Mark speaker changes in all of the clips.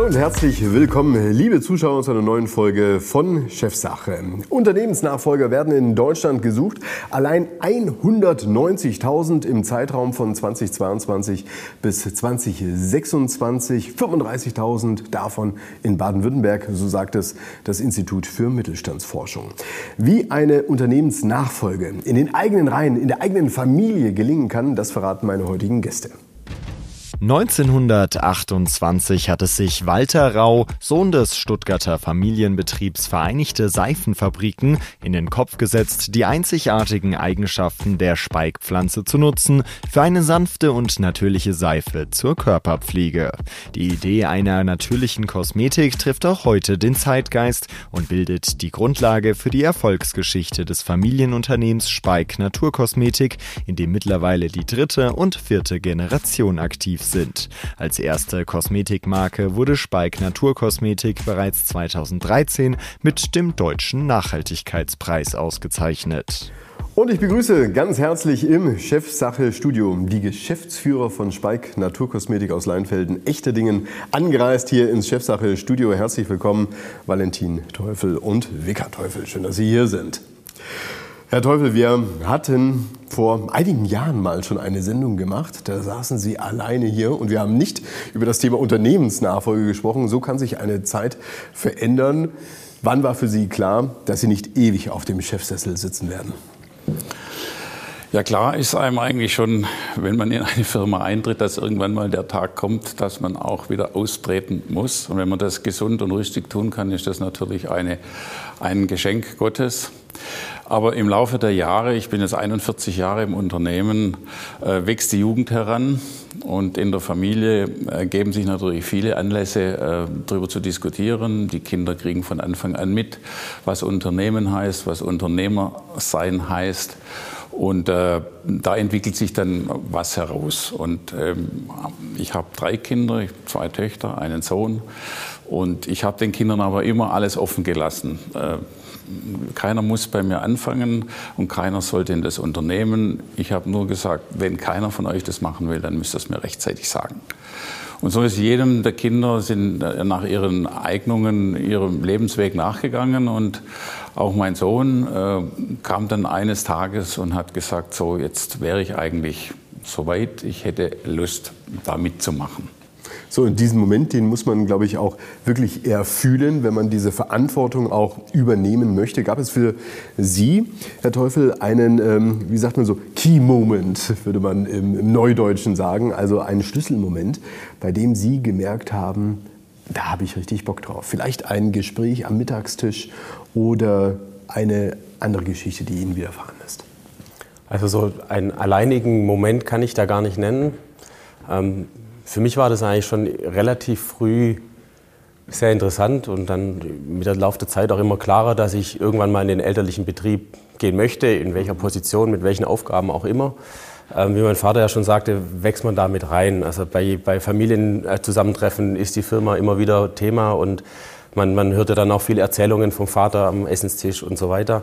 Speaker 1: Hallo und herzlich willkommen, liebe Zuschauer, zu einer neuen Folge von Chefsache. Unternehmensnachfolger werden in Deutschland gesucht. Allein 190.000 im Zeitraum von 2022 bis 2026. 35.000 davon in Baden-Württemberg, so sagt es das Institut für Mittelstandsforschung. Wie eine Unternehmensnachfolge in den eigenen Reihen, in der eigenen Familie gelingen kann, das verraten meine heutigen Gäste.
Speaker 2: 1928 hat es sich Walter Rau, Sohn des Stuttgarter Familienbetriebs Vereinigte Seifenfabriken, in den Kopf gesetzt, die einzigartigen Eigenschaften der Speikpflanze zu nutzen für eine sanfte und natürliche Seife zur Körperpflege. Die Idee einer natürlichen Kosmetik trifft auch heute den Zeitgeist und bildet die Grundlage für die Erfolgsgeschichte des Familienunternehmens Speik Naturkosmetik, in dem mittlerweile die dritte und vierte Generation aktiv sind. Als erste Kosmetikmarke wurde Speik Naturkosmetik bereits 2013 mit dem Deutschen Nachhaltigkeitspreis ausgezeichnet.
Speaker 1: Und ich begrüße ganz herzlich im Chefsache-Studio die Geschäftsführer von Speik Naturkosmetik aus Leinfelden, echte Dingen, angereist hier ins Chefsache-Studio. Herzlich willkommen, Valentin Teufel und Vika Teufel. Schön, dass Sie hier sind. Herr Teufel, wir hatten vor einigen Jahren mal schon eine Sendung gemacht. Da saßen Sie alleine hier und wir haben nicht über das Thema Unternehmensnachfolge gesprochen. So kann sich eine Zeit verändern. Wann war für Sie klar, dass Sie nicht ewig auf dem Chefsessel sitzen werden?
Speaker 3: Ja klar ist einem eigentlich schon, wenn man in eine Firma eintritt, dass irgendwann mal der Tag kommt, dass man auch wieder austreten muss. Und wenn man das gesund und richtig tun kann, ist das natürlich eine, ein Geschenk Gottes. Aber im Laufe der Jahre, ich bin jetzt 41 Jahre im Unternehmen, äh, wächst die Jugend heran und in der Familie ergeben sich natürlich viele Anlässe, äh, darüber zu diskutieren. Die Kinder kriegen von Anfang an mit, was Unternehmen heißt, was Unternehmer sein heißt. Und äh, da entwickelt sich dann was heraus. Und ähm, ich habe drei Kinder, zwei Töchter, einen Sohn. Und ich habe den Kindern aber immer alles offen gelassen. Äh, keiner muss bei mir anfangen und keiner sollte in das Unternehmen. Ich habe nur gesagt, wenn keiner von euch das machen will, dann müsst ihr es mir rechtzeitig sagen. Und so ist jedem der Kinder sind nach ihren Eignungen, ihrem Lebensweg nachgegangen und auch mein Sohn äh, kam dann eines Tages und hat gesagt, so jetzt wäre ich eigentlich soweit, ich hätte Lust, da mitzumachen.
Speaker 1: So, in diesem Moment, den muss man, glaube ich, auch wirklich eher fühlen, wenn man diese Verantwortung auch übernehmen möchte. Gab es für Sie, Herr Teufel, einen, ähm, wie sagt man so, Key Moment, würde man im, im Neudeutschen sagen, also einen Schlüsselmoment, bei dem Sie gemerkt haben, da habe ich richtig Bock drauf. Vielleicht ein Gespräch am Mittagstisch oder eine andere Geschichte, die Ihnen widerfahren ist.
Speaker 4: Also so einen alleinigen Moment kann ich da gar nicht nennen. Ähm, für mich war das eigentlich schon relativ früh sehr interessant und dann mit der Lauf der Zeit auch immer klarer, dass ich irgendwann mal in den elterlichen Betrieb gehen möchte, in welcher Position, mit welchen Aufgaben auch immer. Ähm, wie mein Vater ja schon sagte, wächst man da mit rein. Also bei, bei Familienzusammentreffen ist die Firma immer wieder Thema und man, man hörte dann auch viele Erzählungen vom Vater am Essenstisch und so weiter.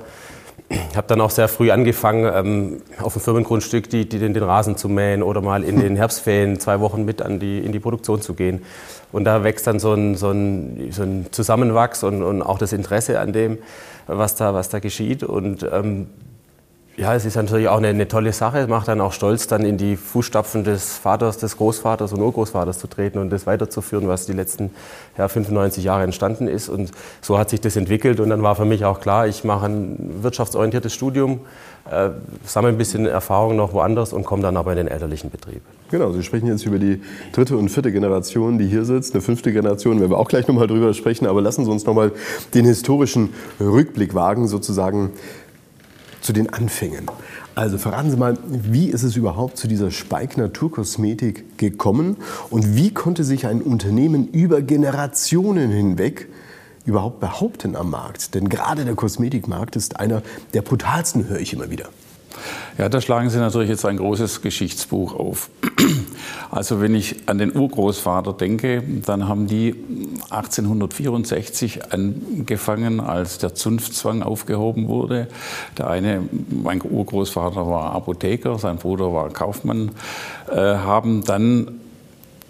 Speaker 4: Habe dann auch sehr früh angefangen, ähm, auf dem Firmengrundstück die, die, den, den, Rasen zu mähen oder mal in den Herbstferien zwei Wochen mit an die, in die Produktion zu gehen. Und da wächst dann so ein, so ein, so ein Zusammenwachs und, und, auch das Interesse an dem, was da, was da geschieht. Und ähm, ja, es ist natürlich auch eine, eine, tolle Sache. Es macht dann auch stolz, dann in die Fußstapfen des Vaters, des Großvaters und Urgroßvaters zu treten und das weiterzuführen, was die letzten ja, 95 Jahre entstanden ist. Und so hat sich das entwickelt. Und dann war für mich auch klar, ich mache ein wirtschaftsorientiertes Studium, äh, sammle ein bisschen Erfahrung noch woanders und komme dann aber in den elterlichen Betrieb.
Speaker 1: Genau, Sie sprechen jetzt über die dritte und vierte Generation, die hier sitzt. Eine fünfte Generation, werden wir auch gleich nochmal drüber sprechen. Aber lassen Sie uns nochmal den historischen Rückblick wagen, sozusagen zu den Anfängen. Also verraten Sie mal, wie ist es überhaupt zu dieser Speik Naturkosmetik gekommen und wie konnte sich ein Unternehmen über Generationen hinweg überhaupt behaupten am Markt? Denn gerade der Kosmetikmarkt ist einer der brutalsten, höre ich immer wieder.
Speaker 3: Ja, da schlagen Sie natürlich jetzt ein großes Geschichtsbuch auf. Also wenn ich an den Urgroßvater denke, dann haben die 1864 angefangen, als der Zunftzwang aufgehoben wurde. Der eine, mein Urgroßvater war Apotheker, sein Bruder war Kaufmann, äh, haben dann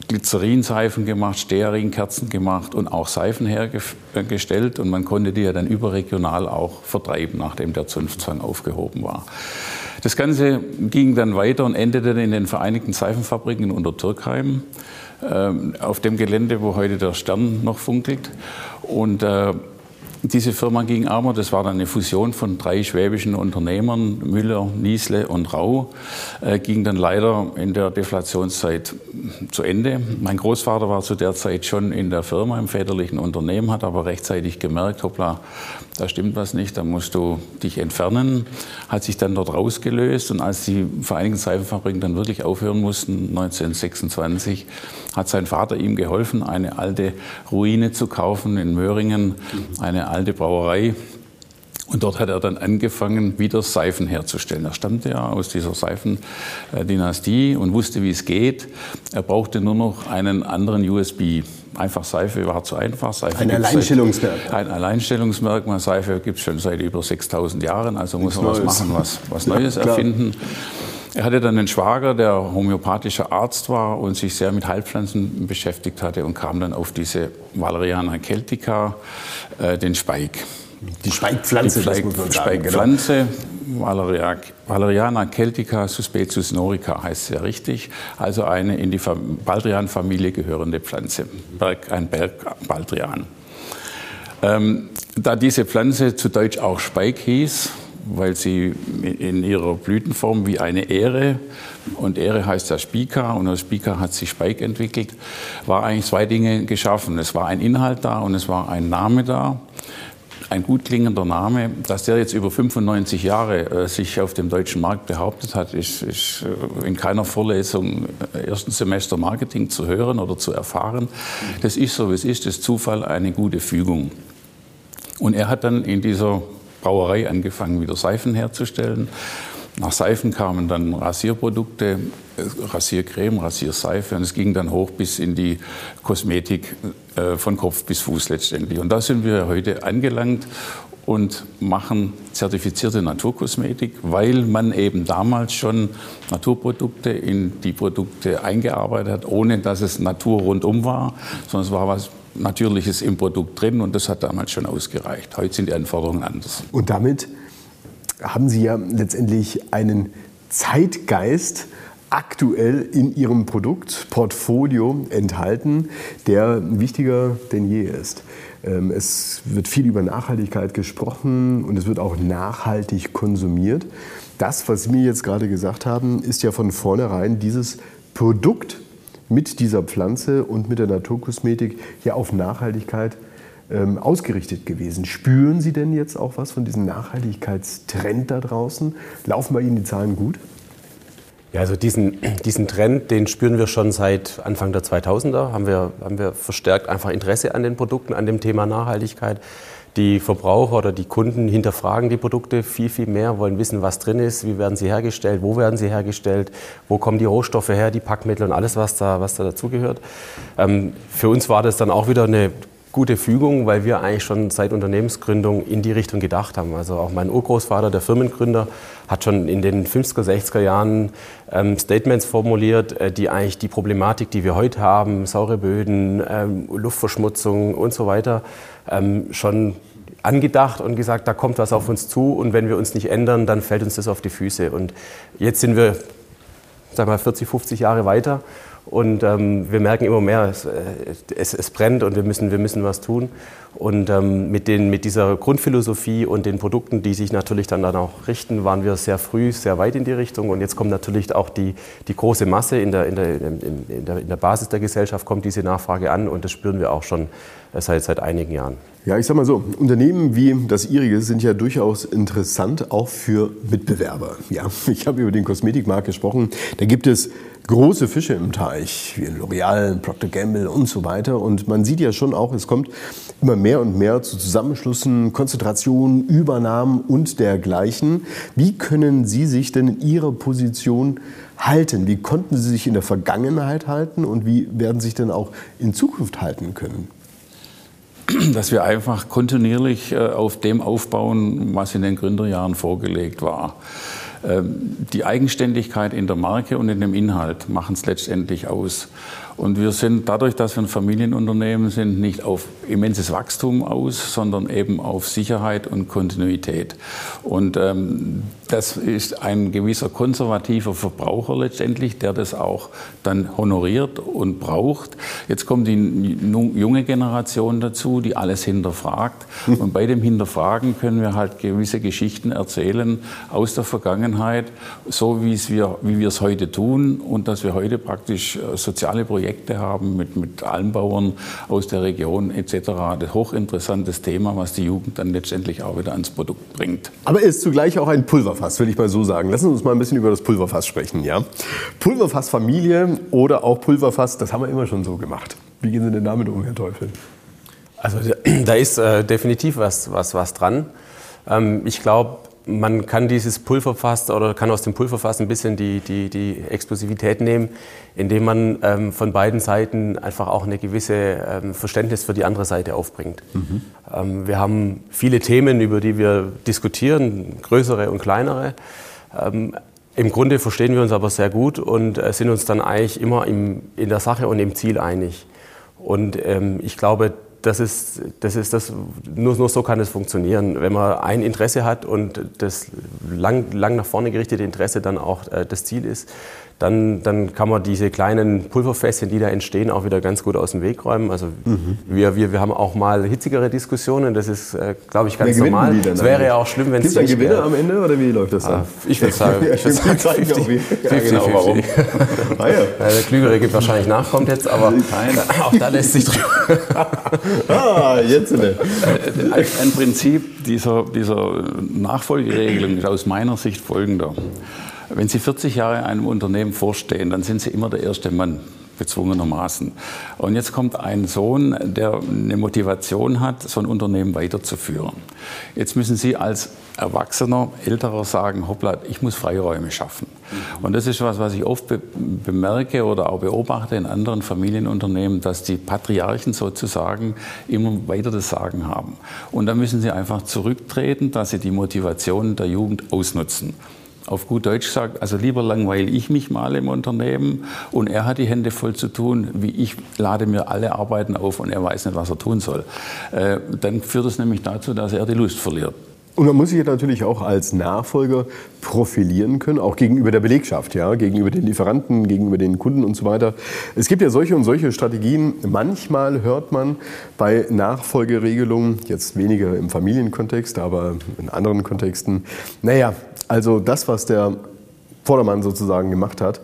Speaker 3: Glycerinseifen gemacht, Stearinkerzen gemacht und auch Seifen hergestellt. Und man konnte die ja dann überregional auch vertreiben, nachdem der Zunftzwang aufgehoben war. Das Ganze ging dann weiter und endete in den Vereinigten Seifenfabriken in Untertürkheim, ähm, auf dem Gelände, wo heute der Stern noch funkelt. Und äh, diese Firma ging aber, das war dann eine Fusion von drei schwäbischen Unternehmern, Müller, Niesle und Rau, äh, ging dann leider in der Deflationszeit zu Ende. Mein Großvater war zu der Zeit schon in der Firma, im väterlichen Unternehmen, hat aber rechtzeitig gemerkt, hoppla, da stimmt was nicht, da musst du dich entfernen, hat sich dann dort rausgelöst und als die Vereinigten Seifenfabriken dann wirklich aufhören mussten, 1926, hat sein Vater ihm geholfen, eine alte Ruine zu kaufen in Möhringen, eine alte Brauerei. Und dort hat er dann angefangen, wieder Seifen herzustellen. Er stammte ja aus dieser Seifendynastie und wusste, wie es geht. Er brauchte nur noch einen anderen USB. Einfach Seife war zu einfach. Seife
Speaker 1: ein Alleinstellungsmerkmal.
Speaker 3: Ein Alleinstellungsmerkmal. Seife gibt es schon seit über 6000 Jahren, also muss man was machen, was, was Neues ja, erfinden. Er hatte dann einen Schwager, der homöopathischer Arzt war und sich sehr mit Heilpflanzen beschäftigt hatte und kam dann auf diese Valeriana celtica, äh, den Speik.
Speaker 1: Die Speikpflanze,
Speaker 3: die Speik, das muss. Speikpflanze, genau. Valeriana celtica suspecius norica heißt sehr richtig, also eine in die Baldrian-Familie gehörende Pflanze, Berg, ein Bergbaldrian. Ähm, da diese Pflanze zu Deutsch auch Speik hieß, weil sie in ihrer Blütenform wie eine Ähre, und Ähre heißt ja Spika, und aus Spika hat sich Speik entwickelt, war eigentlich zwei Dinge geschaffen. Es war ein Inhalt da und es war ein Name da ein gut klingender Name. Dass der jetzt über 95 Jahre äh, sich auf dem deutschen Markt behauptet hat, ist, ist äh, in keiner Vorlesung äh, ersten Semester Marketing zu hören oder zu erfahren. Das ist so, wie es ist, das Zufall, eine gute Fügung. Und er hat dann in dieser Brauerei angefangen, wieder Seifen herzustellen. Nach Seifen kamen dann Rasierprodukte, Rasiercreme, Rasierseife und es ging dann hoch bis in die Kosmetik äh, von Kopf bis Fuß letztendlich. Und da sind wir heute angelangt und machen zertifizierte Naturkosmetik, weil man eben damals schon Naturprodukte in die Produkte eingearbeitet hat, ohne dass es Natur rundum war, sondern es war was Natürliches im Produkt drin und das hat damals schon ausgereicht. Heute sind die Anforderungen anders.
Speaker 1: Und damit haben Sie ja letztendlich einen Zeitgeist aktuell in Ihrem Produktportfolio enthalten, der wichtiger denn je ist. Ähm, es wird viel über Nachhaltigkeit gesprochen und es wird auch nachhaltig konsumiert. Das, was Sie mir jetzt gerade gesagt haben, ist ja von vornherein dieses Produkt mit dieser Pflanze und mit der Naturkosmetik ja auf Nachhaltigkeit ähm, ausgerichtet gewesen. Spüren Sie denn jetzt auch was von diesem Nachhaltigkeitstrend da draußen? Laufen bei Ihnen die Zahlen gut?
Speaker 4: Ja, also diesen, diesen Trend, den spüren wir schon seit Anfang der 2000er. Haben wir, haben wir verstärkt einfach Interesse an den Produkten, an dem Thema Nachhaltigkeit. Die Verbraucher oder die Kunden hinterfragen die Produkte viel, viel mehr, wollen wissen, was drin ist, wie werden sie hergestellt, wo werden sie hergestellt, wo kommen die Rohstoffe her, die Packmittel und alles, was da, was da dazugehört. Ähm, für uns war das dann auch wieder eine gute Fügung, weil wir eigentlich schon seit Unternehmensgründung in die Richtung gedacht haben. Also auch mein Urgroßvater, der Firmengründer, hat schon in den 50er, 60er Jahren ähm, Statements formuliert, äh, die eigentlich die Problematik, die wir heute haben, saure Böden, ähm, Luftverschmutzung und so weiter, ähm, schon angedacht und gesagt, da kommt was auf uns zu und wenn wir uns nicht ändern, dann fällt uns das auf die Füße. Und jetzt sind wir, sag mal, 40, 50 Jahre weiter und ähm, wir merken immer mehr, es, äh, es, es, brennt und wir müssen, wir müssen was tun. Und ähm, mit, den, mit dieser Grundphilosophie und den Produkten, die sich natürlich dann, dann auch richten, waren wir sehr früh, sehr weit in die Richtung. Und jetzt kommt natürlich auch die, die große Masse in der, in, der, in, der, in der Basis der Gesellschaft, kommt diese Nachfrage an und das spüren wir auch schon äh, seit, seit einigen Jahren.
Speaker 1: Ja, ich sag mal so, Unternehmen wie das Ihrige sind ja durchaus interessant, auch für Mitbewerber. Ja, ich habe über den Kosmetikmarkt gesprochen. Da gibt es große Fische im Teich, wie L'Oreal, Procter Gamble und so weiter. Und man sieht ja schon auch, es kommt immer mehr und mehr zu Zusammenschlüssen, Konzentrationen, Übernahmen und dergleichen. Wie können Sie sich denn in Ihrer Position halten? Wie konnten Sie sich in der Vergangenheit halten und wie werden Sie sich denn auch in Zukunft halten können?
Speaker 3: dass wir einfach kontinuierlich äh, auf dem aufbauen, was in den Gründerjahren vorgelegt war. Ähm, die Eigenständigkeit in der Marke und in dem Inhalt machen es letztendlich aus. Und wir sind dadurch, dass wir ein Familienunternehmen sind, nicht auf immenses Wachstum aus, sondern eben auf Sicherheit und Kontinuität. Und ähm, das ist ein gewisser konservativer Verbraucher letztendlich, der das auch dann honoriert und braucht. Jetzt kommt die junge Generation dazu, die alles hinterfragt. Und bei dem Hinterfragen können wir halt gewisse Geschichten erzählen aus der Vergangenheit, so wie, es wir, wie wir es heute tun und dass wir heute praktisch äh, soziale Projekte haben mit, mit Almbauern aus der Region etc. Das hochinteressantes Thema, was die Jugend dann letztendlich auch wieder ans Produkt bringt.
Speaker 1: Aber ist zugleich auch ein Pulverfass, will ich mal so sagen. Lassen Sie uns mal ein bisschen über das Pulverfass sprechen. Ja? Pulverfass Familie oder auch Pulverfass, das haben wir immer schon so gemacht. Wie gehen Sie denn damit um, Herr Teufel?
Speaker 4: Also da ist äh, definitiv was, was, was dran. Ähm, ich glaube, man kann dieses Pulverfass oder kann aus dem Pulverfass ein bisschen die, die, die Explosivität nehmen, indem man ähm, von beiden Seiten einfach auch eine gewisse ähm, Verständnis für die andere Seite aufbringt. Mhm. Ähm, wir haben viele Themen, über die wir diskutieren, größere und kleinere. Ähm, Im Grunde verstehen wir uns aber sehr gut und äh, sind uns dann eigentlich immer im, in der Sache und im Ziel einig. Und ähm, ich glaube, das ist, das ist das, nur, nur so kann es funktionieren. Wenn man ein Interesse hat und das lang, lang nach vorne gerichtete Interesse dann auch äh, das Ziel ist, dann, dann kann man diese kleinen Pulverfässchen, die da entstehen, auch wieder ganz gut aus dem Weg räumen. Also mhm. wir, wir, wir haben auch mal hitzigere Diskussionen, das ist, äh, glaube ich, ganz normal. Es wäre ja auch schlimm, wenn es
Speaker 1: Gibt es Gewinner am Ende oder wie läuft das dann? Ah,
Speaker 4: ich würde sagen, ich würde sagen 50, 50, 50, genau, warum? ah, ja. Der Klügere gibt wahrscheinlich nach, kommt jetzt, aber auch da lässt sich drüber.
Speaker 3: ah, jetzt ne. Ein, ein Prinzip dieser, dieser Nachfolgeregelung ist aus meiner Sicht folgender. Wenn Sie 40 Jahre einem Unternehmen vorstehen, dann sind Sie immer der erste Mann gezwungenermaßen. Und jetzt kommt ein Sohn, der eine Motivation hat, so ein Unternehmen weiterzuführen. Jetzt müssen Sie als Erwachsener, Älterer sagen, hoppla, ich muss Freiräume schaffen. Und das ist was, was ich oft be bemerke oder auch beobachte in anderen Familienunternehmen, dass die Patriarchen sozusagen immer weiter das Sagen haben. Und da müssen sie einfach zurücktreten, dass sie die Motivation der Jugend ausnutzen auf gut Deutsch gesagt, also lieber langweile ich mich mal im Unternehmen und er hat die Hände voll zu tun, wie ich lade mir alle Arbeiten auf und er weiß nicht, was er tun soll. Äh, dann führt es nämlich dazu, dass er die Lust verliert.
Speaker 1: Und man muss sich natürlich auch als Nachfolger profilieren können, auch gegenüber der Belegschaft, ja, gegenüber den Lieferanten, gegenüber den Kunden und so weiter. Es gibt ja solche und solche Strategien. Manchmal hört man bei Nachfolgeregelungen, jetzt weniger im Familienkontext, aber in anderen Kontexten, naja, also das, was der Vordermann sozusagen gemacht hat,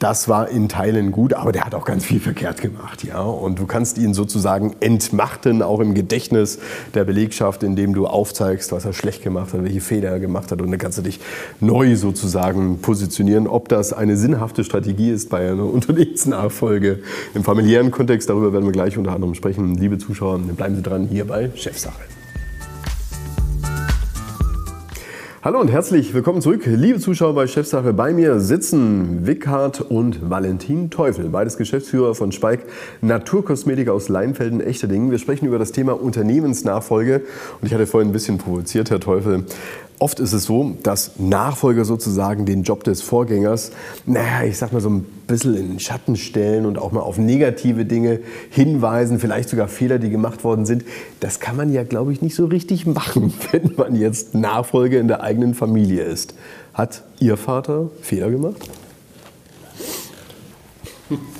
Speaker 1: das war in Teilen gut, aber der hat auch ganz viel verkehrt gemacht, ja. Und du kannst ihn sozusagen entmachten, auch im Gedächtnis der Belegschaft, indem du aufzeigst, was er schlecht gemacht hat, welche Fehler er gemacht hat. Und dann kannst du dich neu sozusagen positionieren. Ob das eine sinnhafte Strategie ist bei einer Unternehmensnachfolge im familiären Kontext, darüber werden wir gleich unter anderem sprechen. Liebe Zuschauer, bleiben Sie dran hier bei Chefsache. Hallo und herzlich willkommen zurück, liebe Zuschauer bei Chefsache. Bei mir sitzen Wickhardt und Valentin Teufel, beides Geschäftsführer von Speik Naturkosmetik aus Leinfelden, Echterdingen. Wir sprechen über das Thema Unternehmensnachfolge und ich hatte vorhin ein bisschen provoziert, Herr Teufel. Oft ist es so, dass Nachfolger sozusagen den Job des Vorgängers, naja, ich sag mal so ein bisschen in den Schatten stellen und auch mal auf negative Dinge hinweisen, vielleicht sogar Fehler, die gemacht worden sind. Das kann man ja, glaube ich, nicht so richtig machen, wenn man jetzt Nachfolger in der eigenen Familie ist. Hat Ihr Vater Fehler gemacht?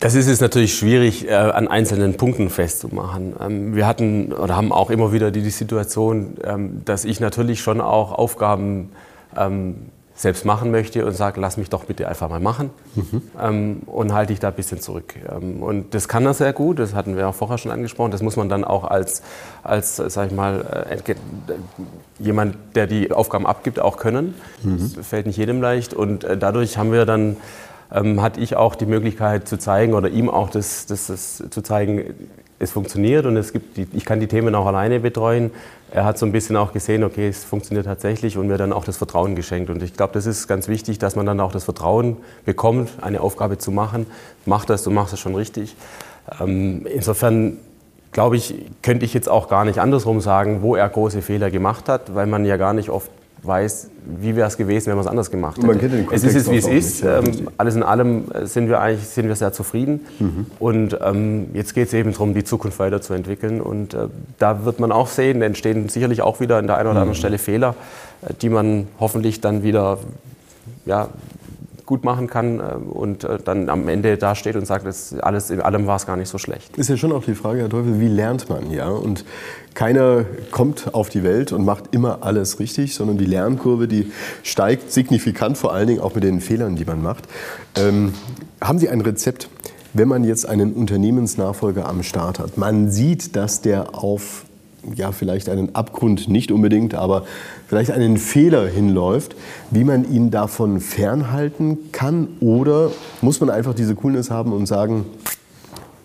Speaker 4: Das ist es natürlich schwierig, äh, an einzelnen Punkten festzumachen. Ähm, wir hatten oder haben auch immer wieder die, Situation, ähm, dass ich natürlich schon auch Aufgaben ähm, selbst machen möchte und sage, lass mich doch bitte einfach mal machen mhm. und halte ich da ein bisschen zurück. und das kann er sehr gut, das hatten wir auch vorher schon angesprochen. Das muss man dann auch als, als sag ich mal, äh, jemand, der die Aufgaben abgibt, auch können. Mhm. Das fällt nicht jedem leicht und äh, dadurch haben wir dann ähm, hatte ich auch die Möglichkeit zu zeigen oder ihm auch das, das, das zu zeigen, es funktioniert und es gibt die, ich kann die Themen auch alleine betreuen. Er hat so ein bisschen auch gesehen, okay, es funktioniert tatsächlich und mir dann auch das Vertrauen geschenkt. Und ich glaube, das ist ganz wichtig, dass man dann auch das Vertrauen bekommt, eine Aufgabe zu machen. Mach das, du machst es schon richtig. Ähm, insofern glaube ich, könnte ich jetzt auch gar nicht andersrum sagen, wo er große Fehler gemacht hat, weil man ja gar nicht oft weiß, wie wäre es gewesen, wenn man es anders gemacht hätte. es ist wie es ist. Ähm, alles in allem sind wir eigentlich sind wir sehr zufrieden. Mhm. Und ähm, jetzt geht es eben darum, die Zukunft weiterzuentwickeln. Und äh, da wird man auch sehen, entstehen sicherlich auch wieder an der einen oder anderen mhm. Stelle Fehler, äh, die man hoffentlich dann wieder ja, gut machen kann äh, und äh, dann am Ende dasteht und sagt, das alles in allem war es gar nicht so schlecht.
Speaker 1: Ist ja schon auch die Frage, Herr Teufel, wie lernt man? Ja? Und keiner kommt auf die Welt und macht immer alles richtig, sondern die Lernkurve, die steigt signifikant, vor allen Dingen auch mit den Fehlern, die man macht. Ähm, haben Sie ein Rezept, wenn man jetzt einen Unternehmensnachfolger am Start hat? Man sieht, dass der auf ja, vielleicht einen Abgrund nicht unbedingt, aber vielleicht einen Fehler hinläuft, wie man ihn davon fernhalten kann? Oder muss man einfach diese Coolness haben und sagen,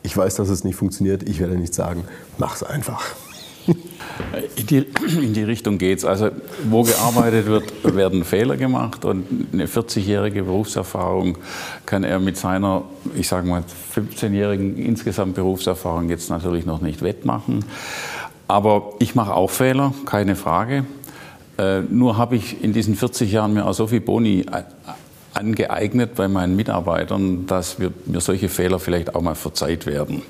Speaker 1: ich weiß, dass es nicht funktioniert, ich werde nicht sagen, mach's einfach.
Speaker 3: In die, in die Richtung geht's. Also wo gearbeitet wird, werden Fehler gemacht und eine 40-jährige Berufserfahrung kann er mit seiner, ich sage mal, 15-jährigen insgesamt Berufserfahrung jetzt natürlich noch nicht wettmachen. Aber ich mache auch Fehler, keine Frage. Äh, nur habe ich in diesen 40 Jahren mir auch so viel Boni äh, angeeignet bei meinen Mitarbeitern, dass wir, mir solche Fehler vielleicht auch mal verzeiht werden.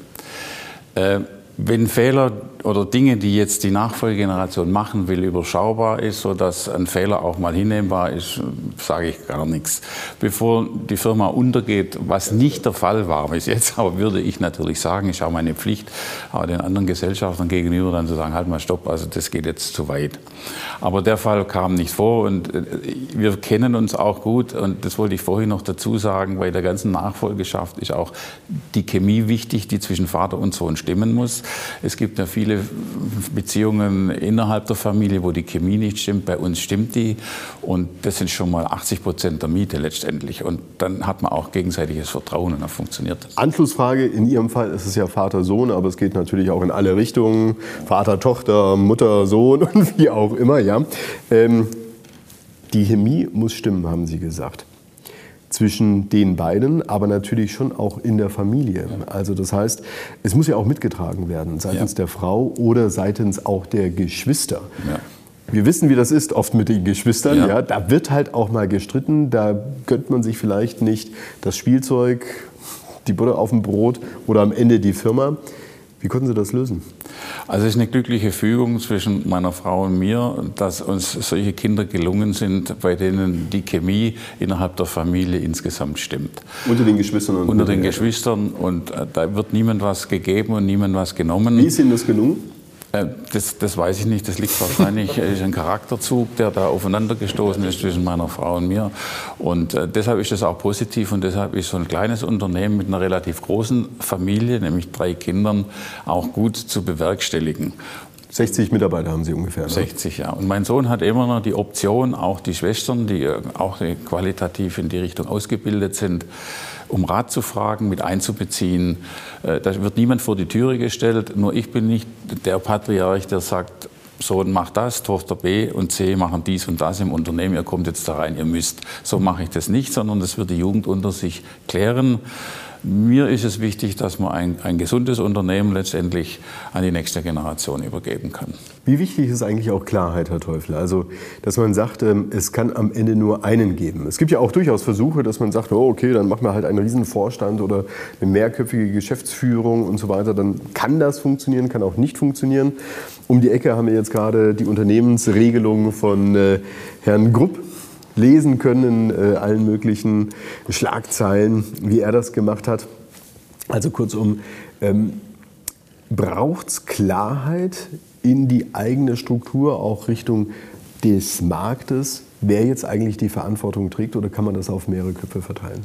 Speaker 3: Äh, wenn Fehler oder Dinge, die jetzt die Nachfolgegeneration machen will, überschaubar ist, sodass ein Fehler auch mal hinnehmbar ist, sage ich gar nichts. Bevor die Firma untergeht, was nicht der Fall war bis jetzt, aber würde ich natürlich sagen, ist auch meine Pflicht, aber den anderen Gesellschaftern gegenüber dann zu sagen, halt mal stopp, also das geht jetzt zu weit. Aber der Fall kam nicht vor und äh, wir kennen uns auch gut und das wollte ich vorhin noch dazu sagen, bei der ganzen Nachfolgeschaft ist auch die Chemie wichtig, die zwischen Vater und Sohn stimmen muss. Es gibt ja viele Beziehungen innerhalb der Familie, wo die Chemie nicht stimmt. Bei uns stimmt die und das sind schon mal 80 Prozent der Miete letztendlich. Und dann hat man auch gegenseitiges Vertrauen und dann funktioniert das.
Speaker 1: Anschlussfrage, in Ihrem Fall ist es ja Vater-Sohn, aber es geht natürlich auch in alle Richtungen. Vater-Tochter, Mutter-Sohn und wie auch immer. Ja. Ähm, die Chemie muss stimmen, haben Sie gesagt zwischen den beiden, aber natürlich schon auch in der Familie. Also das heißt, es muss ja auch mitgetragen werden seitens ja. der Frau oder seitens auch der Geschwister. Ja. Wir wissen, wie das ist, oft mit den Geschwistern. Ja. ja. Da wird halt auch mal gestritten. Da gönnt man sich vielleicht nicht das Spielzeug, die Butter auf dem Brot oder am Ende die Firma. Wie konnten Sie das lösen?
Speaker 3: Also es ist eine glückliche Fügung zwischen meiner Frau und mir, dass uns solche Kinder gelungen sind, bei denen die Chemie innerhalb der Familie insgesamt stimmt.
Speaker 1: Unter den Geschwistern? Und
Speaker 3: Unter den Geschwistern und äh, da wird niemand was gegeben und niemand was genommen.
Speaker 1: Wie ist Ihnen das gelungen?
Speaker 3: Äh, das, das, weiß ich nicht. Das liegt wahrscheinlich, ist ein Charakterzug, der da aufeinander gestoßen ist zwischen meiner Frau und mir. Und äh, deshalb ist das auch positiv und deshalb ist so ein kleines Unternehmen mit einer relativ großen Familie, nämlich drei Kindern, auch gut zu bewerkstelligen.
Speaker 1: 60 Mitarbeiter haben Sie ungefähr. Ne?
Speaker 3: 60, ja. Und mein Sohn hat immer noch die Option, auch die Schwestern, die äh, auch qualitativ in die Richtung ausgebildet sind, um Rat zu fragen, mit einzubeziehen. Äh, da wird niemand vor die Türe gestellt. Nur ich bin nicht der Patriarch, der sagt, Sohn macht das, Tochter B und C machen dies und das im Unternehmen, ihr kommt jetzt da rein, ihr müsst. So mache ich das nicht, sondern das wird die Jugend unter sich klären. Mir ist es wichtig, dass man ein, ein gesundes Unternehmen letztendlich an die nächste Generation übergeben kann.
Speaker 1: Wie wichtig ist eigentlich auch Klarheit, Herr Teufel? Also, dass man sagt, ähm, es kann am Ende nur einen geben. Es gibt ja auch durchaus Versuche, dass man sagt, oh, okay, dann machen wir halt einen Riesenvorstand oder eine mehrköpfige Geschäftsführung und so weiter. Dann kann das funktionieren, kann auch nicht funktionieren. Um die Ecke haben wir jetzt gerade die Unternehmensregelung von äh, Herrn Grupp lesen können in äh, allen möglichen Schlagzeilen, wie er das gemacht hat. Also kurzum, ähm, braucht es Klarheit in die eigene Struktur, auch Richtung des Marktes, wer jetzt eigentlich die Verantwortung trägt oder kann man das auf mehrere Köpfe verteilen?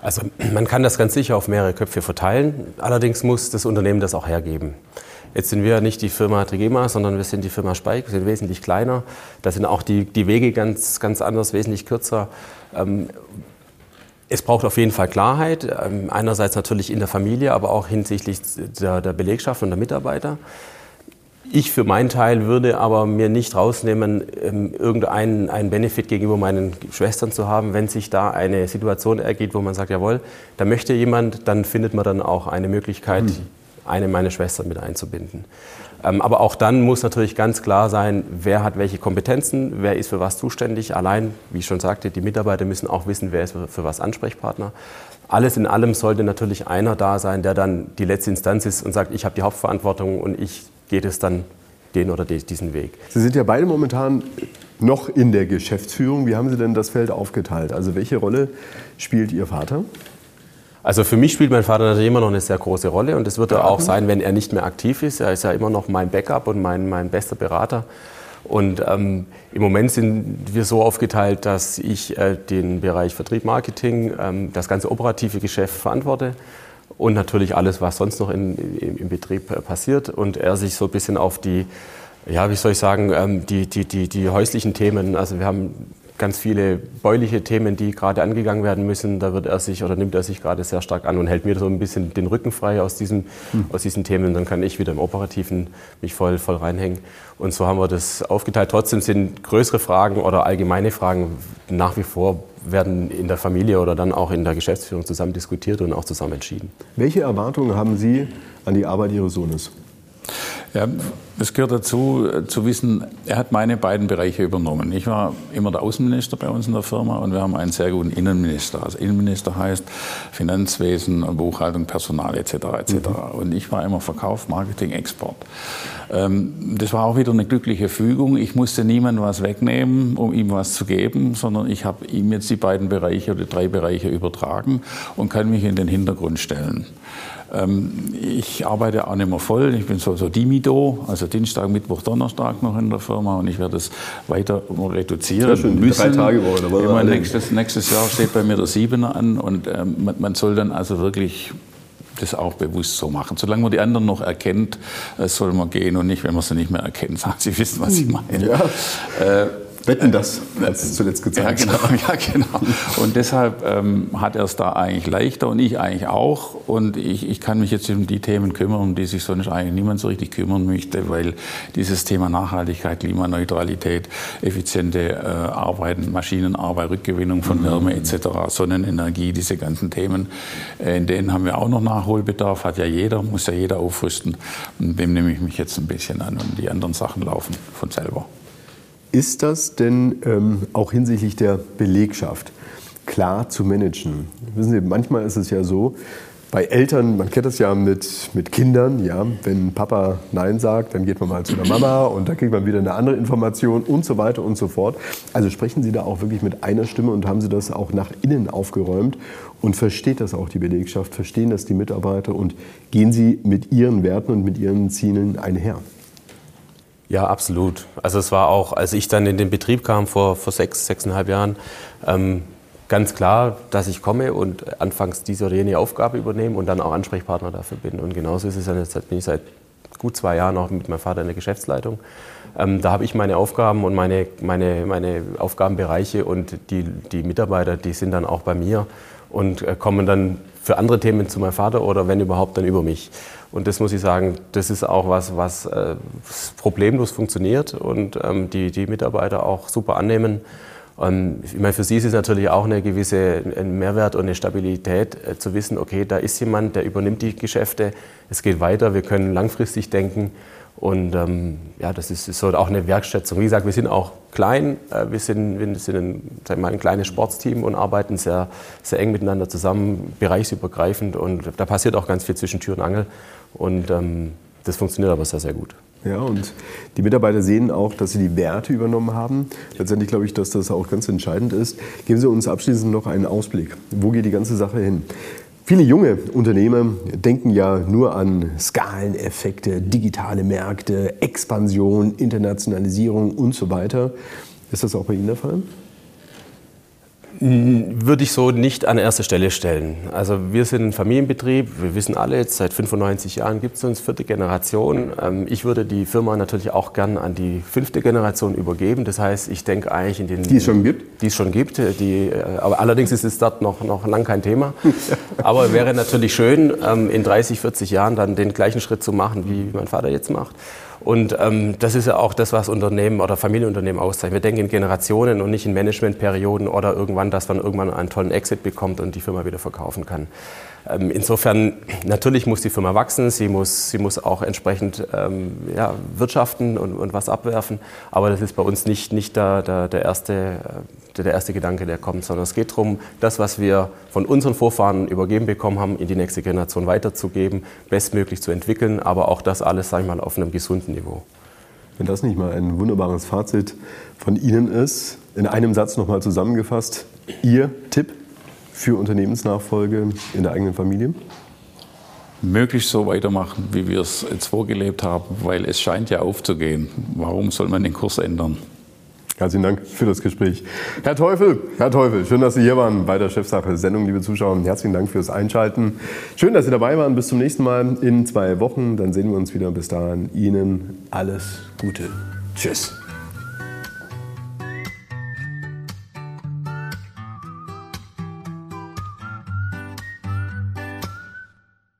Speaker 4: Also man kann das ganz sicher auf mehrere Köpfe verteilen, allerdings muss das Unternehmen das auch hergeben. Jetzt sind wir nicht die Firma Trigema, sondern wir sind die Firma Speik, wir sind wesentlich kleiner. Da sind auch die, die Wege ganz, ganz anders, wesentlich kürzer. Ähm, es braucht auf jeden Fall Klarheit, ähm, einerseits natürlich in der Familie, aber auch hinsichtlich der, der Belegschaft und der Mitarbeiter. Ich für meinen Teil würde aber mir nicht rausnehmen, ähm, irgendeinen einen Benefit gegenüber meinen Schwestern zu haben, wenn sich da eine Situation ergibt, wo man sagt, jawohl, da möchte jemand, dann findet man dann auch eine Möglichkeit, mhm eine meiner Schwestern mit einzubinden. Ähm, aber auch dann muss natürlich ganz klar sein, wer hat welche Kompetenzen, wer ist für was zuständig. Allein, wie ich schon sagte, die Mitarbeiter müssen auch wissen, wer ist für was Ansprechpartner. Alles in allem sollte natürlich einer da sein, der dann die letzte Instanz ist und sagt, ich habe die Hauptverantwortung und ich gehe das dann den oder diesen Weg.
Speaker 1: Sie sind ja beide momentan noch in der Geschäftsführung. Wie haben Sie denn das Feld aufgeteilt? Also welche Rolle spielt Ihr Vater?
Speaker 4: Also für mich spielt mein Vater natürlich immer noch eine sehr große Rolle und das wird er auch sein, wenn er nicht mehr aktiv ist. Er ist ja immer noch mein Backup und mein, mein bester Berater. Und ähm, im Moment sind wir so aufgeteilt, dass ich äh, den Bereich Vertrieb, Marketing, ähm, das ganze operative Geschäft verantworte und natürlich alles, was sonst noch in, im, im Betrieb äh, passiert. Und er sich so ein bisschen auf die, ja, wie soll ich sagen, ähm, die, die, die, die häuslichen Themen, also wir haben ganz viele bäuliche Themen, die gerade angegangen werden müssen. Da wird er sich oder nimmt er sich gerade sehr stark an und hält mir so ein bisschen den Rücken frei aus, diesem, mhm. aus diesen Themen. Dann kann ich wieder im Operativen mich voll, voll reinhängen. Und so haben wir das aufgeteilt. Trotzdem sind größere Fragen oder allgemeine Fragen nach wie vor werden in der Familie oder dann auch in der Geschäftsführung zusammen diskutiert und auch zusammen entschieden.
Speaker 1: Welche Erwartungen haben Sie an die Arbeit Ihres Sohnes?
Speaker 3: Ja, es gehört dazu, äh, zu wissen, er hat meine beiden Bereiche übernommen. Ich war immer der Außenminister bei uns in der Firma und wir haben einen sehr guten Innenminister. Also Innenminister heißt Finanzwesen, Buchhaltung, Personal etc. etc. Mhm. Und ich war immer Verkauf, Marketing, Export. Ähm, das war auch wieder eine glückliche Fügung. Ich musste niemandem was wegnehmen, um ihm was zu geben, sondern ich habe ihm jetzt die beiden Bereiche oder drei Bereiche übertragen und kann mich in den Hintergrund stellen. Ähm, ich arbeite auch nicht mehr voll. Ich bin so, so Dimido, also Dienstag, Mittwoch, Donnerstag noch in der Firma und ich werde es weiter reduzieren Sehr schön, müssen. Drei Tage Woche. Immer nächstes, nächstes Jahr steht bei mir der Siebener an und ähm, man, man soll dann also wirklich das auch bewusst so machen. Solange man die anderen noch erkennt, äh, soll man gehen und nicht, wenn man sie nicht mehr erkennt. Sie wissen, was ich hm. meine. Ja.
Speaker 1: Äh, Wetten das, als es zuletzt gezeigt
Speaker 3: ja, genau, ja, genau. Und deshalb ähm, hat er es da eigentlich leichter und ich eigentlich auch. Und ich, ich kann mich jetzt um die Themen kümmern, um die sich sonst eigentlich niemand so richtig kümmern möchte, weil dieses Thema Nachhaltigkeit, Klimaneutralität, effiziente äh, Arbeiten, Maschinenarbeit, Rückgewinnung von Wärme etc., Sonnenenergie, diese ganzen Themen, äh, in denen haben wir auch noch Nachholbedarf, hat ja jeder, muss ja jeder aufrüsten. Und dem nehme ich mich jetzt ein bisschen an und die anderen Sachen laufen von selber.
Speaker 1: Ist das denn ähm, auch hinsichtlich der Belegschaft klar zu managen? Wissen Sie, manchmal ist es ja so, bei Eltern, man kennt das ja mit, mit Kindern, ja, wenn Papa Nein sagt, dann geht man mal zu der Mama und da kriegt man wieder eine andere Information und so weiter und so fort. Also sprechen Sie da auch wirklich mit einer Stimme und haben Sie das auch nach innen aufgeräumt und versteht das auch die Belegschaft, verstehen das die Mitarbeiter und gehen Sie mit Ihren Werten und mit Ihren Zielen einher?
Speaker 4: Ja, absolut. Also es war auch, als ich dann in den Betrieb kam vor, vor sechs, sechseinhalb Jahren, ähm, ganz klar, dass ich komme und anfangs diese oder jene Aufgabe übernehme und dann auch Ansprechpartner dafür bin. Und genauso ist es dann jetzt, bin ich seit gut zwei Jahren auch mit meinem Vater in der Geschäftsleitung. Ähm, da habe ich meine Aufgaben und meine, meine, meine Aufgabenbereiche und die, die Mitarbeiter, die sind dann auch bei mir und äh, kommen dann für andere Themen zu meinem Vater oder wenn überhaupt dann über mich. Und das muss ich sagen, das ist auch was, was äh, problemlos funktioniert und ähm, die, die Mitarbeiter auch super annehmen. Ähm, ich meine, für sie ist es natürlich auch eine gewisse ein Mehrwert und eine Stabilität äh, zu wissen, okay, da ist jemand, der übernimmt die Geschäfte, es geht weiter, wir können langfristig denken und ähm, ja, das ist, ist so auch eine Wertschätzung. Wie gesagt, wir sind auch klein, äh, wir sind, wir sind ein, wir mal, ein kleines Sportsteam und arbeiten sehr, sehr eng miteinander zusammen, bereichsübergreifend. Und da passiert auch ganz viel zwischen Tür und Angel. Und ähm, das funktioniert aber sehr, sehr gut.
Speaker 1: Ja, und die Mitarbeiter sehen auch, dass sie die Werte übernommen haben. Letztendlich glaube ich, dass das auch ganz entscheidend ist. Geben Sie uns abschließend noch einen Ausblick. Wo geht die ganze Sache hin? Viele junge Unternehmer denken ja nur an Skaleneffekte, digitale Märkte, Expansion, Internationalisierung und so weiter. Ist das auch bei Ihnen der Fall?
Speaker 4: Würde ich so nicht an erste Stelle stellen. Also wir sind ein Familienbetrieb, wir wissen alle, jetzt seit 95 Jahren gibt es uns vierte Generation. Ähm, ich würde die Firma natürlich auch gern an die fünfte Generation übergeben. Das heißt, ich denke eigentlich in den...
Speaker 1: Die es schon gibt?
Speaker 4: Die es schon gibt. Die, äh, aber allerdings ist es dort noch, noch lang kein Thema. aber wäre natürlich schön, ähm, in 30, 40 Jahren dann den gleichen Schritt zu machen, wie mein Vater jetzt macht. Und ähm, das ist ja auch das, was Unternehmen oder Familienunternehmen auszeichnet. Wir denken in Generationen und nicht in Managementperioden oder irgendwann, dass man irgendwann einen tollen Exit bekommt und die Firma wieder verkaufen kann. Ähm, insofern, natürlich muss die Firma wachsen, sie muss, sie muss auch entsprechend ähm, ja, wirtschaften und, und, was abwerfen, aber das ist bei uns nicht, nicht der, der, der, erste, äh, der erste Gedanke, der kommt, sondern es geht darum, das, was wir von unseren Vorfahren übergeben bekommen haben, in die nächste Generation weiterzugeben, bestmöglich zu entwickeln, aber auch das alles, sage ich mal, auf einem gesunden Niveau.
Speaker 1: Wenn das nicht mal ein wunderbares Fazit von Ihnen ist, in einem Satz nochmal zusammengefasst, Ihr Tipp für Unternehmensnachfolge in der eigenen Familie?
Speaker 3: Möglichst so weitermachen, wie wir es jetzt vorgelebt haben, weil es scheint ja aufzugehen. Warum soll man den Kurs ändern?
Speaker 1: Herzlichen Dank für das Gespräch. Herr Teufel, Herr Teufel, schön, dass Sie hier waren bei der Chefsache-Sendung, liebe Zuschauer. Herzlichen Dank fürs Einschalten. Schön, dass Sie dabei waren. Bis zum nächsten Mal in zwei Wochen. Dann sehen wir uns wieder. Bis dahin Ihnen alles Gute. Tschüss.